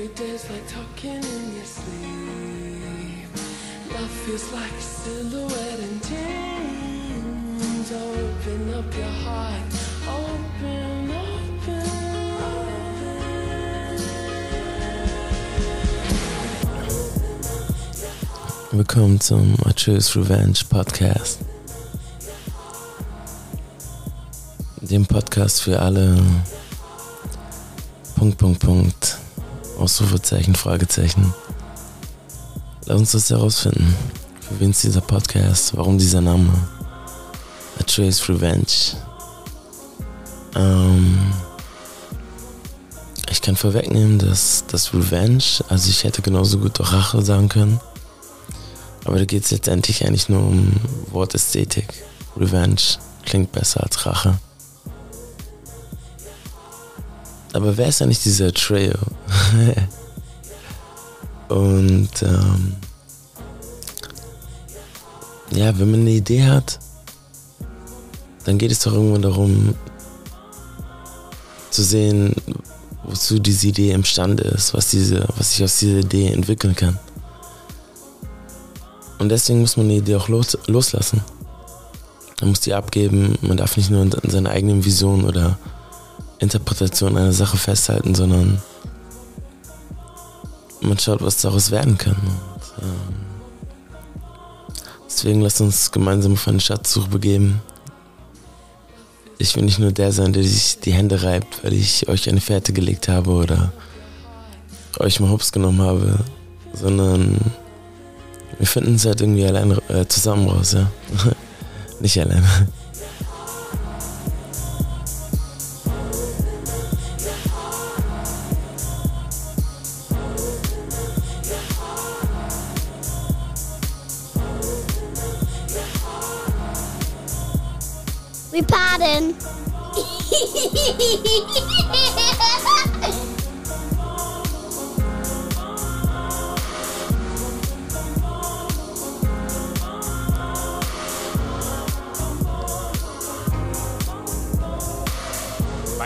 Every day's like talking in your sleep. Love feels like a silhouette in dreams. Open up your heart. Willkommen zum Achilles Revenge Podcast. Dem Podcast für alle Punkt, Punkt, Punkt. Ausrufezeichen, Fragezeichen. Lass uns das herausfinden. Für wen ist dieser Podcast? Warum dieser Name? Achilles Revenge. Ähm, ich kann vorwegnehmen, dass das Revenge, also ich hätte genauso gut auch Rache sagen können. Aber da geht es letztendlich eigentlich nur um Wortästhetik. Revenge klingt besser als Rache. Aber wer ist eigentlich dieser Trail? Und ähm, ja, wenn man eine Idee hat, dann geht es doch irgendwann darum zu sehen, wozu diese Idee imstande ist, was, diese, was sich aus dieser Idee entwickeln kann. Und deswegen muss man eine Idee auch los, loslassen. Man muss die abgeben, man darf nicht nur an seiner eigenen Vision oder Interpretation einer Sache festhalten, sondern man schaut, was daraus werden kann. Und, ähm, deswegen lasst uns gemeinsam auf eine Schatzsuche begeben. Ich will nicht nur der sein, der sich die Hände reibt, weil ich euch eine Fährte gelegt habe oder euch mal Hops genommen habe, sondern wir finden es halt irgendwie allein äh, zusammen raus, ja. nicht alleine. Bei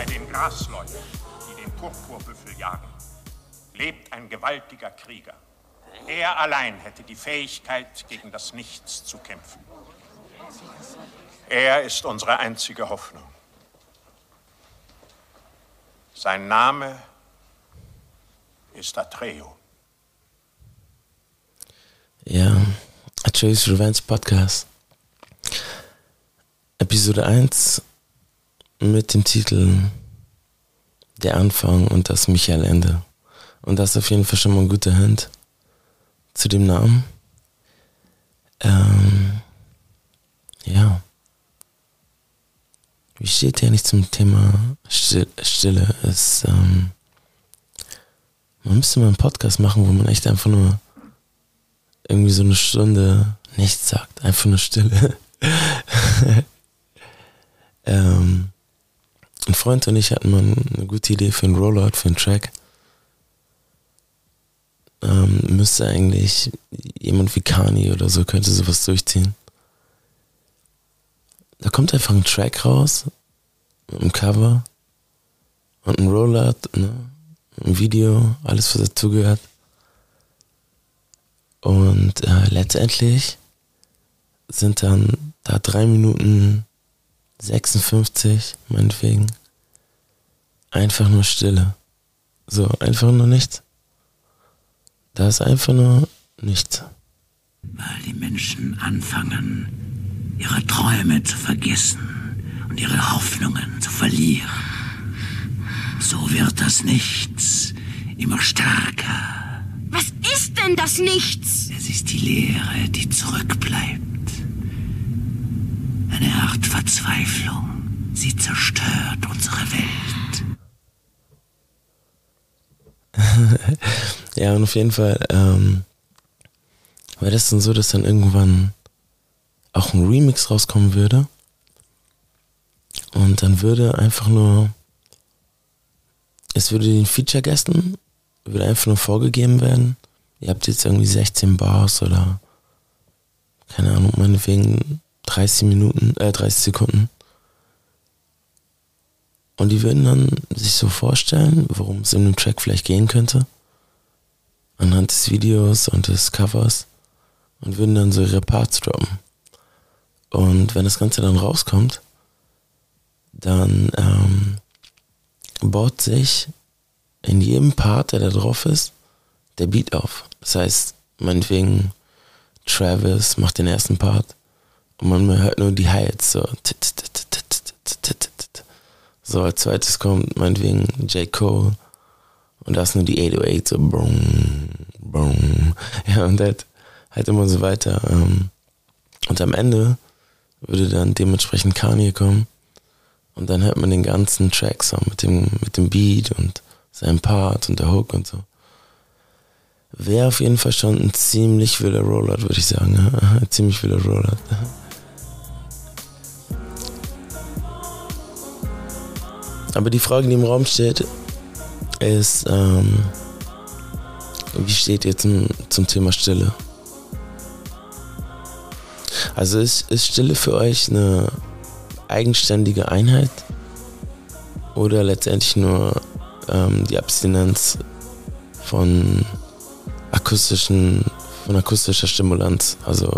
den Grasleuten, die den Purpurbüffel jagen, lebt ein gewaltiger Krieger. Er allein hätte die Fähigkeit, gegen das Nichts zu kämpfen. Er ist unsere einzige Hoffnung. Sein Name ist Atreo. Ja, Achilles Revenge Podcast. Episode 1 mit dem Titel Der Anfang und das Michael Ende. Und das ist auf jeden Fall schon mal ein guter Hint zu dem Namen. Ähm, ja. Wie steht ja nicht zum Thema Still- Stille? Ist, ähm, man müsste mal einen Podcast machen, wo man echt einfach nur irgendwie so eine Stunde nichts sagt, einfach nur Stille. ähm, ein Freund und ich hatten mal eine gute Idee für einen Rollout, für einen Track. Ähm, müsste eigentlich jemand wie Kani oder so könnte sowas durchziehen. Da kommt einfach ein Track raus, mit einem Cover und ein Rollout, ne? ein Video, alles was dazugehört. Und äh, letztendlich sind dann da drei Minuten 56, meinetwegen, einfach nur Stille. So, einfach nur nichts. Da ist einfach nur nichts. weil die Menschen anfangen, ihre Träume zu vergessen und ihre Hoffnungen zu verlieren. So wird das Nichts immer stärker. Was ist denn das Nichts? Es ist die Leere, die zurückbleibt. Eine Art Verzweiflung. Sie zerstört unsere Welt. Ja, und auf jeden Fall ähm, wäre das dann so, dass dann irgendwann auch ein Remix rauskommen würde. Und dann würde einfach nur, es würde den Feature-Gästen, würde einfach nur vorgegeben werden, ihr habt jetzt irgendwie 16 Bars oder, keine Ahnung, meinetwegen 30 Minuten, äh, 30 Sekunden. Und die würden dann sich so vorstellen, worum es in dem Track vielleicht gehen könnte. anhand des Videos und des Covers und würden dann so ihre Parts droppen. Und wenn das Ganze dann rauskommt, dann ähm, baut sich in jedem Part, der da drauf ist, der Beat auf. Das heißt, meinetwegen Travis macht den ersten Part und man hört nur die Hi-Hats so. So, als zweites kommt meinetwegen J. Cole und da ist nur die 808 so brumm, brumm. Ja, und halt, halt immer so weiter. Ähm, und am Ende würde dann dementsprechend Kanye kommen und dann hört man den ganzen Track so mit dem, mit dem Beat und seinem Part und der Hook und so. Wäre auf jeden Fall schon ein ziemlich wilder Rollout, würde ich sagen. Ja? ziemlich wilder Rollout. Aber die Frage, die im Raum steht, ist, ähm, wie steht ihr zum, zum Thema Stille? Also ist, ist Stille für euch eine eigenständige Einheit oder letztendlich nur ähm, die Abstinenz von akustischen, von akustischer Stimulanz? Also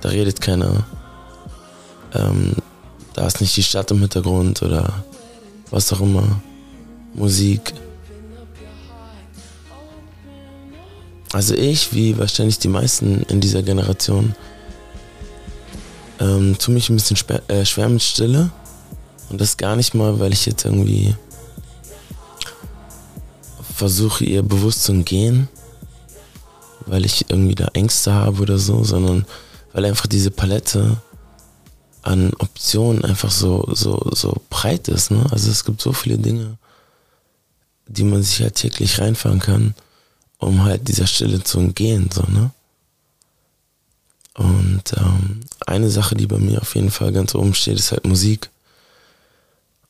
da redet keiner. Ähm, da ist nicht die Stadt im Hintergrund oder was auch immer. Musik. Also ich, wie wahrscheinlich die meisten in dieser Generation, ähm, tue mich ein bisschen schwer, äh, schwer mit Stille. Und das gar nicht mal, weil ich jetzt irgendwie versuche, ihr bewusst zu entgehen, weil ich irgendwie da Ängste habe oder so, sondern weil einfach diese Palette an Optionen einfach so, so, so breit ist. Ne? Also es gibt so viele Dinge, die man sich halt täglich reinfahren kann, um halt dieser Stille zu entgehen. So, ne? Und ähm, eine Sache, die bei mir auf jeden Fall ganz oben steht, ist halt Musik.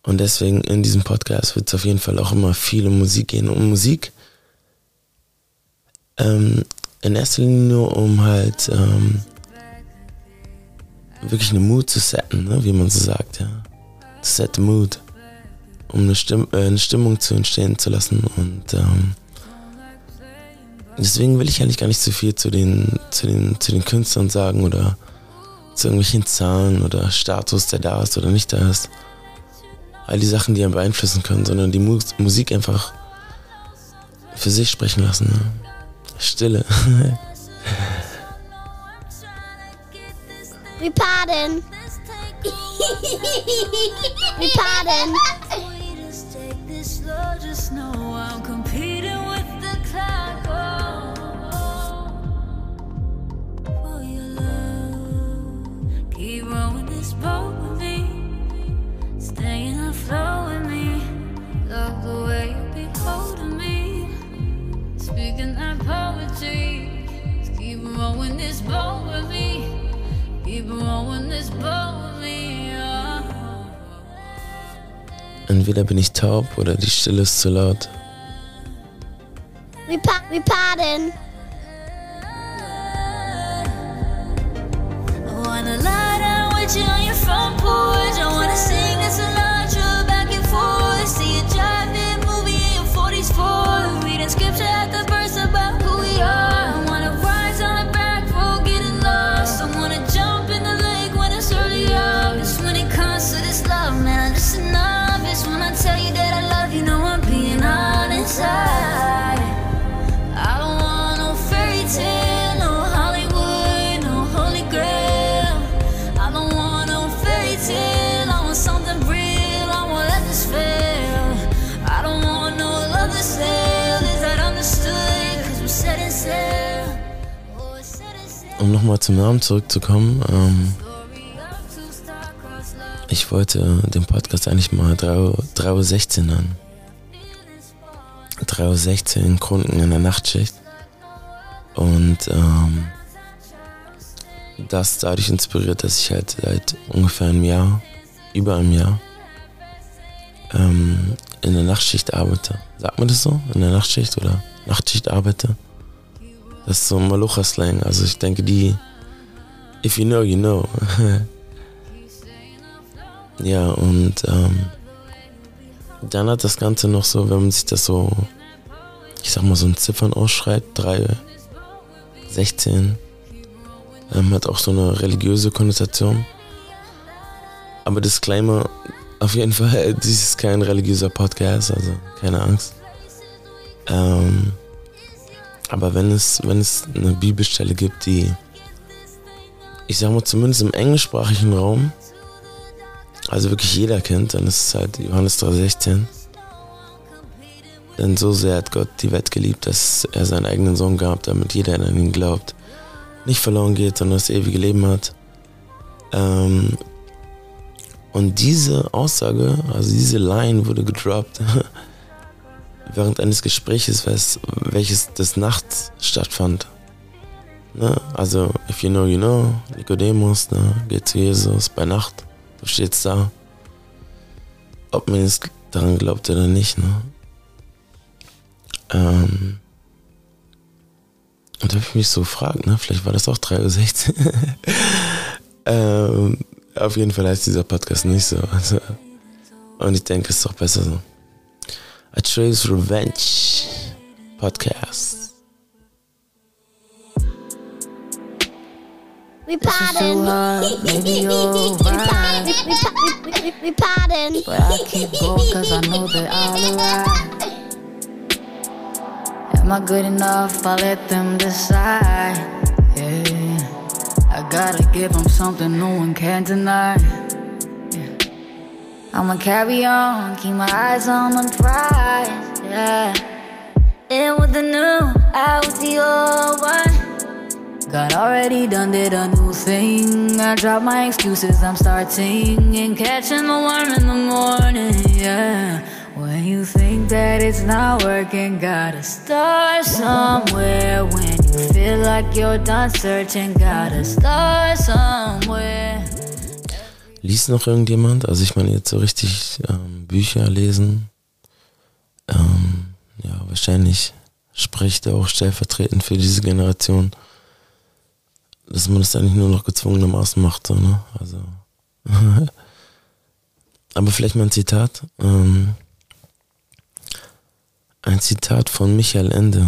Und deswegen in diesem Podcast wird es auf jeden Fall auch immer viel um Musik gehen. Um Musik ähm, in erster Linie nur um halt ähm, wirklich eine Mood zu setten, ne? wie man so sagt, ja. Set the mood. Um eine, Stimm äh, eine Stimmung zu entstehen zu lassen. Und ähm, deswegen will ich eigentlich gar nicht so viel zu den, zu den, zu den Künstlern sagen oder zu irgendwelchen Zahlen oder Status, der da ist oder nicht da ist. All die Sachen, die einen beeinflussen können, sondern die Mu Musik einfach für sich sprechen lassen. Ne? Stille. Wir pardon. Wir pardon. Poetry. Keep rowing this boat with me, keep rowing this boat with me. Oh. Entweder bin ich taub oder die Stille ist zu laut. We, pa we pardon. I wanna lie down with you on your front porch. I wanna sing nochmal zum Namen zurückzukommen, ähm, ich wollte den Podcast eigentlich mal 3.16 Uhr nennen. 3.16 Uhr Kunden in der Nachtschicht. Und ähm, das dadurch inspiriert, dass ich halt seit ungefähr einem Jahr, über einem Jahr, ähm, in der Nachtschicht arbeite. Sagt man das so? In der Nachtschicht oder Nachtschicht arbeite? Das ist so Malocha-Slang. Also ich denke, die, if you know, you know. ja, und ähm, dann hat das Ganze noch so, wenn man sich das so ich sag mal, so ein Ziffern ausschreibt, 3, 16, ähm, hat auch so eine religiöse Konnotation. Aber Disclaimer, auf jeden Fall, dies ist kein religiöser Podcast, also keine Angst. Ähm, aber wenn es, wenn es eine Bibelstelle gibt, die, ich sag mal, zumindest im englischsprachigen Raum, also wirklich jeder kennt, dann ist es halt Johannes 3,16. Denn so sehr hat Gott die Welt geliebt, dass er seinen eigenen Sohn gab, damit jeder an ihn glaubt, nicht verloren geht, sondern das ewige Leben hat. Ähm, und diese Aussage, also diese Line wurde gedroppt während eines Gespräches, welches des Nachts stattfand. Ne? Also, if you know, you know, Nikodemus, ne? geht zu Jesus bei Nacht, du stehst da. Ob man jetzt daran glaubt oder nicht, ne? Ähm, und da habe ich mich so gefragt, ne? Vielleicht war das auch 3.16 Uhr. ähm, auf jeden Fall heißt dieser Podcast nicht so. Also, und ich denke, es ist doch besser so. A Trace Revenge Podcast. We pardon. maybe you're We right. pa- we- we we- we- we pardon. But I keep going cause I know that I'll arrive. Am I good enough? I let them decide. Yeah. I gotta give them something no one can deny. I'ma carry on, keep my eyes on the prize. Yeah. In with the new, out with the old one. God already done did a new thing. I drop my excuses, I'm starting and catching the worm in the morning. Yeah. When you think that it's not working, gotta start somewhere. When you feel like you're done searching, gotta start somewhere. Liest noch irgendjemand? Also ich meine jetzt so richtig ähm, Bücher lesen. Ähm, ja, wahrscheinlich spricht er auch stellvertretend für diese Generation, dass man das eigentlich nur noch gezwungenermaßen macht, so, ne? Also. Aber vielleicht mal ein Zitat. Ähm, ein Zitat von Michael Ende.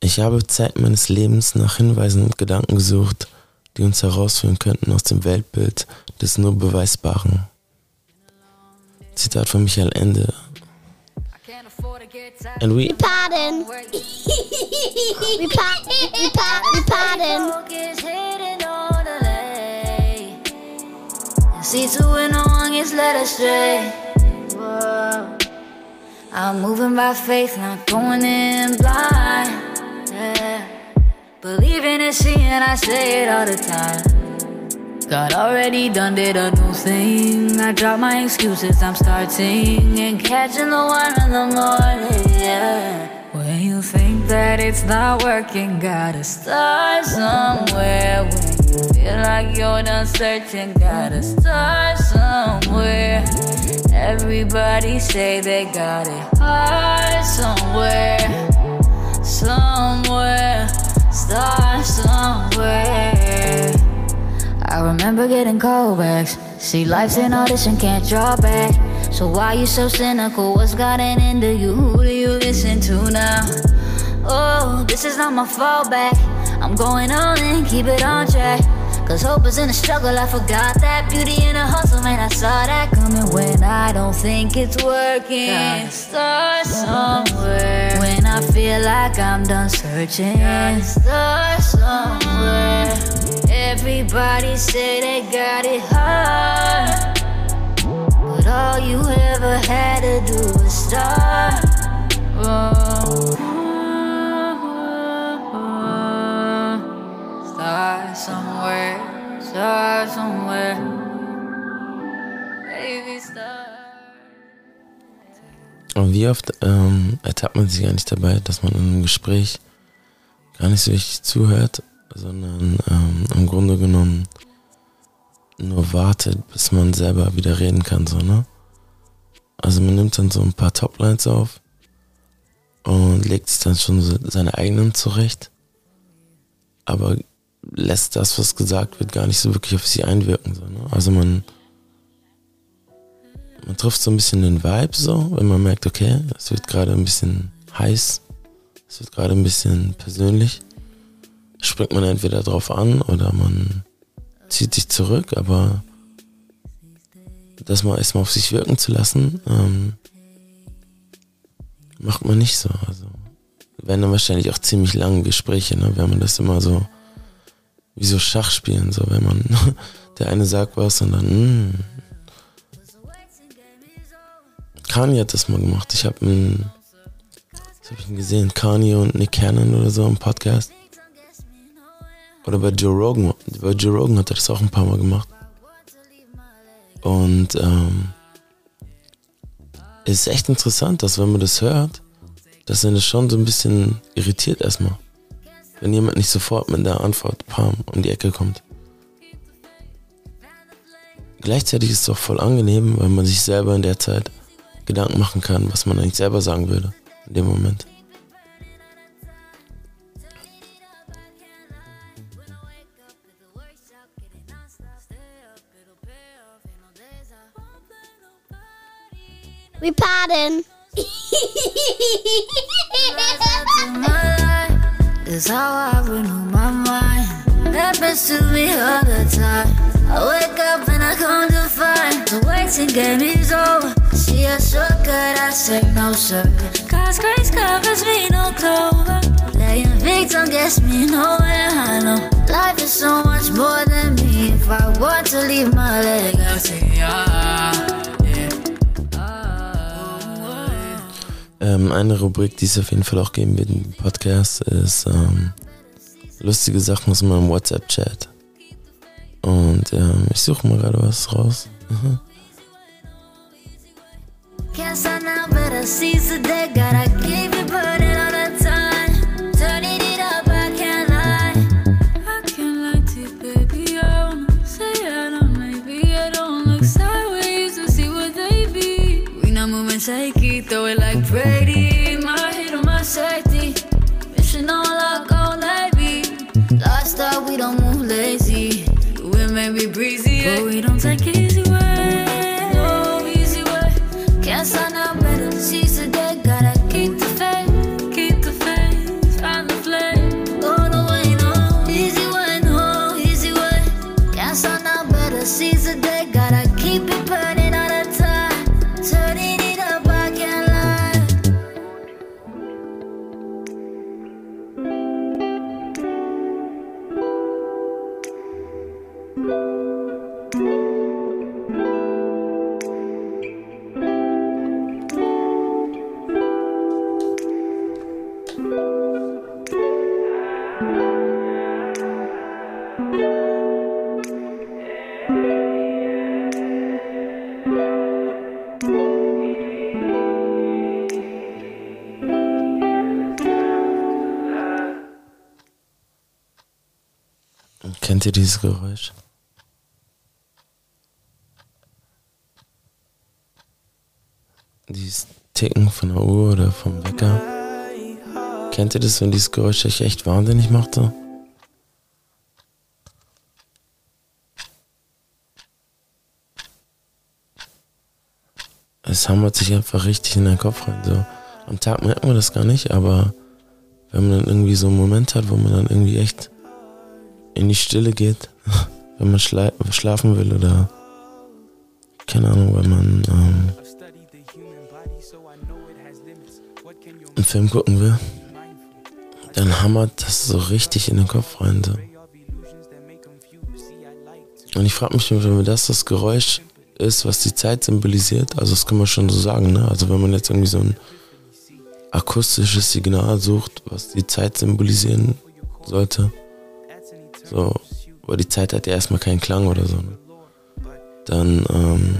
Ich habe Zeit meines Lebens nach Hinweisen und Gedanken gesucht, die uns herausführen könnten aus dem Weltbild des nur Beweisbaren. Zitat von Michael Ende. And we, We pardon. We pa- we pa- we pardon. On. And see to no one gets led astray. Whoa. I'm moving by faith, not going in blind. Believing and seeing, I say it all the time. God already done did a new thing. I drop my excuses, I'm starting and catching the one in the morning. Yeah. When you think that it's not working, gotta start somewhere. When you feel like you're done searching, gotta start somewhere. Everybody say they got it hard somewhere, somewhere. Start somewhere. I remember getting callbacks. See, life's an audition, can't draw back. So why you so cynical? What's gotten into you? Who do you listen to now? Oh, this is not my fallback. I'm going on and keep it on track. Cause hope is in the struggle, I forgot that beauty in the hustle, man. I saw that coming when I don't think it's working. Start somewhere. When I feel like I'm done searching, start somewhere. Everybody say they got it hard. But all you ever had to do was start. Oh. Und wie oft ähm, ertappt man sich eigentlich dabei, dass man in einem Gespräch gar nicht so richtig zuhört, sondern ähm, im Grunde genommen nur wartet, bis man selber wieder reden kann, so, ne? Also man nimmt dann so ein paar Toplines auf und legt sich dann schon so seine eigenen zurecht, aber lässt das, was gesagt wird, gar nicht so wirklich auf sie einwirken, so, ne? Also man man trifft so ein bisschen den Vibe so, wenn man merkt, okay, es wird gerade ein bisschen heiß, es wird gerade ein bisschen persönlich, springt man entweder drauf an oder man zieht sich zurück, aber das mal erstmal auf sich wirken zu lassen, ähm, macht man nicht so. Also werden dann wahrscheinlich auch ziemlich lange Gespräche, ne, wenn man das immer so wie so Schach spielen, so wenn man der eine sagt was und dann mm. Kanye hat das mal gemacht. Ich habe einen habe ich gesehen? Kanye und Nick Cannon oder so im Podcast. Oder bei Joe Rogan. Bei Joe Rogan hat er das auch ein paar Mal gemacht. Und ähm, es ist echt interessant, dass wenn man das hört, dass er das schon so ein bisschen irritiert erstmal. Wenn jemand nicht sofort mit der Antwort Pam um die Ecke kommt. Gleichzeitig ist es auch voll angenehm, weil man sich selber in der Zeit Gedanken machen kann, was man eigentlich selber sagen würde in dem Moment. We pardon. Is how I renew my mind. Happens to me all the time. I wake up and I come to find the waiting game is over. See a shortcut, I say no sir. God's grace covers me, no clover. Laying victim gets me nowhere. I know life is so much more than me. If I want to leave my legacy, ah, yeah. Ähm, eine Rubrik, die es auf jeden Fall auch geben wird im Podcast, ist ähm, lustige Sachen aus meinem WhatsApp-Chat. Und ähm, ich suche mal gerade was raus. Mhm. Can't now, better seize the day. Gotta keep it burning all but we don't Kennt ihr dieses Geräusch? Dieses Ticken von der Uhr oder vom Wecker. Kennt ihr das, wenn dieses Geräusch euch echt wahnsinnig machte? Es hammert sich einfach richtig in den Kopf rein. So. Am Tag merkt man das gar nicht, aber wenn man dann irgendwie so einen Moment hat, wo man dann irgendwie echt in die Stille geht, wenn man schla schlafen will oder keine Ahnung, wenn man ähm, einen Film gucken will, dann hammert das so richtig in den Kopf. So. Und ich frage mich, wenn das das Geräusch ist, was die Zeit symbolisiert, also das kann man schon so sagen, ne? Also wenn man jetzt irgendwie so ein akustisches Signal sucht, was die Zeit symbolisieren sollte, so, weil die Zeit hat ja erstmal keinen Klang oder so, ne? dann ähm,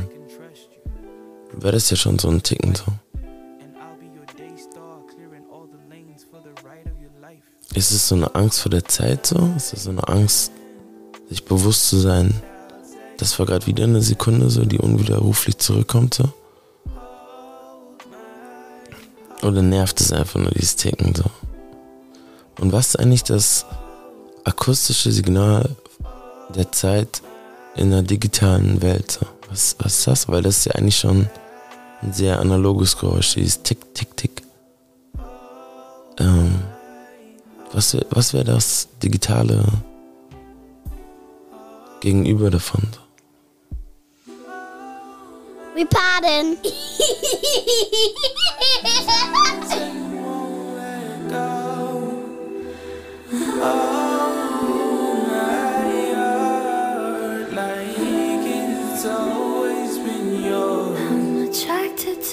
wäre das ja schon so ein Ticken so. Ist es so eine Angst vor der Zeit so? Ist es so eine Angst, sich bewusst zu sein, das war gerade wieder eine Sekunde so, die unwiderruflich zurückkommt so? Oder nervt es einfach nur dieses Ticken so? Und was ist eigentlich das akustische Signal der Zeit in der digitalen Welt? Was, was ist das? Weil das ist ja eigentlich schon ein sehr analoges Geräusch, dieses Tick, Tick, Tick. Ähm, was was wäre das digitale Gegenüber davon? We pardon.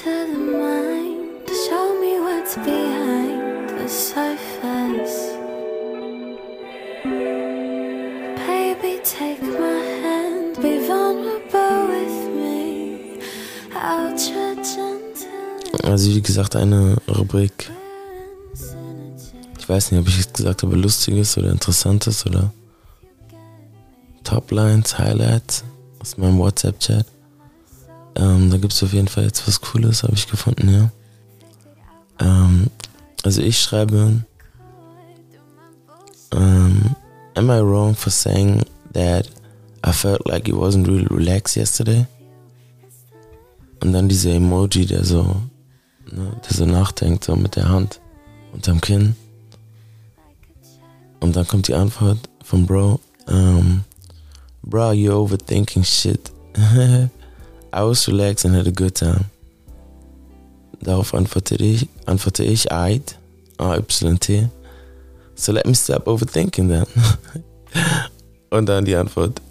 to the mind. Show me what's behind the surface. Baby, take my hand, be vulnerable with me. Ultra gentle. Also wie gesagt, eine Rubrik. Ich weiß nicht, ob ich jetzt gesagt habe, lustiges oder interessantes oder Toplines, Highlights aus meinem WhatsApp-Chat. Ähm, da gibt es auf jeden Fall jetzt was Cooles, habe ich gefunden, ja. Ähm, also ich schreibe, ähm, Am I wrong for saying that I felt like it wasn't really relaxed yesterday? Und dann dieser Emoji, der so, ne, der so nachdenkt, so mit der Hand unterm Kinn. Und dann kommt die Antwort von Bro, ähm, Bro, you're overthinking shit. I was relaxed and had a good time. Darauf antworte ich, antworte ich, Ait, AYT. So let me stop overthinking that. Und dann die Antwort,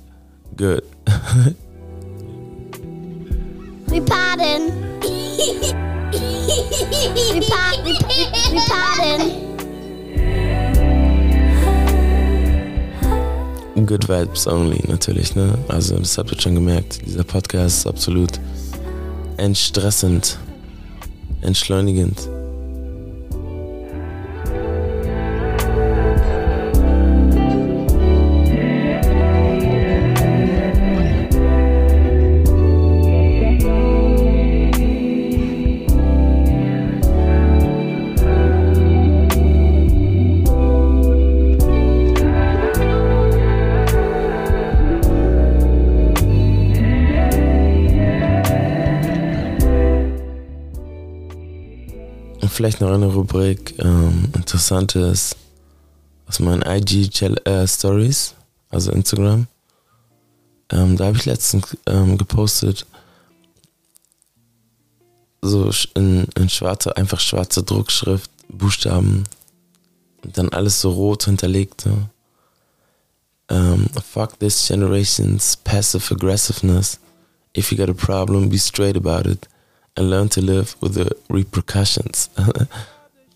good. We pardon. we, pa- we, we, we pardon. Good Vibes Only natürlich, ne? Also das habt ihr schon gemerkt. Dieser Podcast ist absolut entstressend, entschleunigend. Vielleicht noch eine Rubrik, ähm, interessantes aus meinen IG Chal- äh, Stories, also Instagram. Ähm, da habe ich letztens ähm, gepostet, so in, in schwarzer, einfach schwarze Druckschrift, Buchstaben und dann alles so rot hinterlegt. So. Ähm, fuck this generation's passive aggressiveness. If you got a problem, be straight about it and learn to live with the repercussions.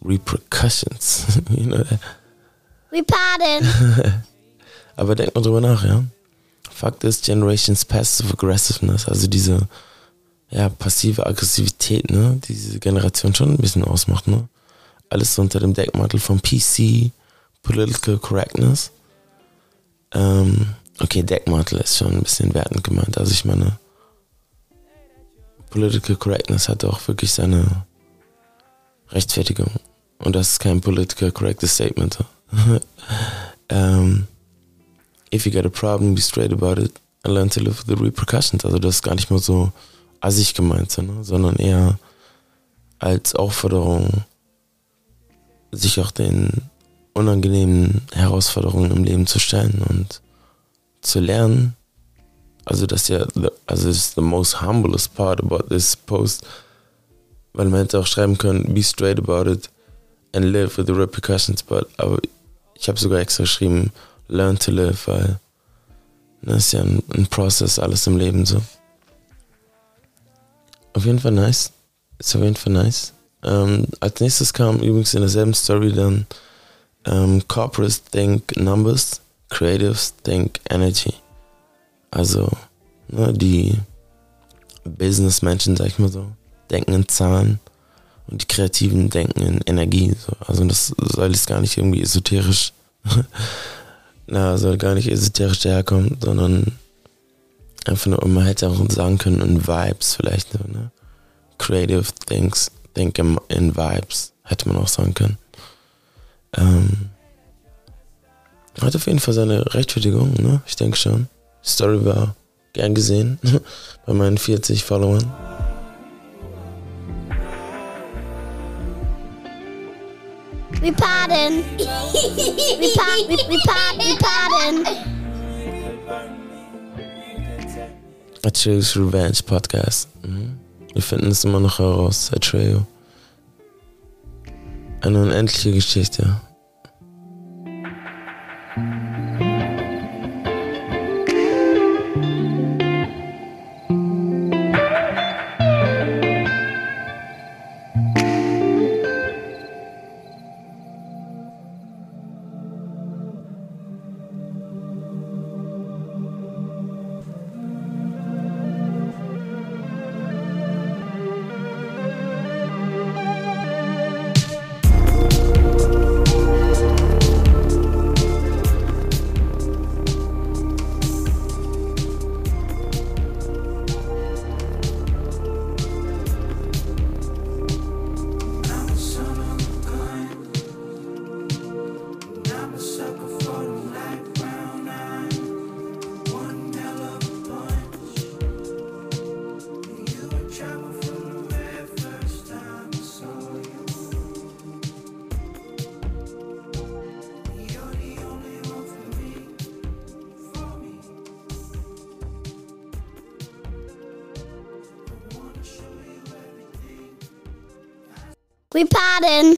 repercussions, you know that? We pardon. Aber denk mal drüber nach, ja. Fuck this generation's passive aggressiveness, also diese ja, passive Aggressivität, ne, die diese Generation schon ein bisschen ausmacht, ne. Alles so unter dem Deckmantel von PC, Political Correctness. Ähm, okay, Deckmantel ist schon ein bisschen wertend gemeint. Also ich meine, Political Correctness hat auch wirklich seine Rechtfertigung. Und das ist kein political correct statement. ähm, if you got a problem, be straight about it and learn to live with the repercussions. Also das ist gar nicht mal so assig gemeint, ne? sondern eher als Aufforderung, sich auch den unangenehmen Herausforderungen im Leben zu stellen und zu lernen. Also das ist ja, also das ist the most humblest part about this post, weil man hätte auch schreiben können, be straight about it and live with the repercussions, but aber ich habe sogar extra geschrieben, learn to live, weil das ist ja ein, ein Prozess, alles im Leben so. Auf jeden Fall nice. Ist auf jeden Fall nice. Ähm, als nächstes kam übrigens in derselben Story dann ähm, Corporates think numbers, Creatives think energy. Also ne, die Businessmenschen, sag ich mal so, denken in Zahlen und die Kreativen denken in Energie. So. Also das soll jetzt gar nicht irgendwie esoterisch, na, soll gar nicht esoterisch daherkommen, sondern einfach nur, man hätte auch sagen können, in Vibes vielleicht, ne? Creative things, think in, in Vibes, hätte man auch sagen können. Ähm, hat auf jeden Fall seine Rechtfertigung, ne? Ich denke schon. Story war Gern gesehen bei meinen 40 Followern. We pardon. we pardon. We, we pardon. We pardon. Atreus Revenge Podcast. Mhm. Wir finden es immer noch heraus, Atreo. Eine unendliche Geschichte.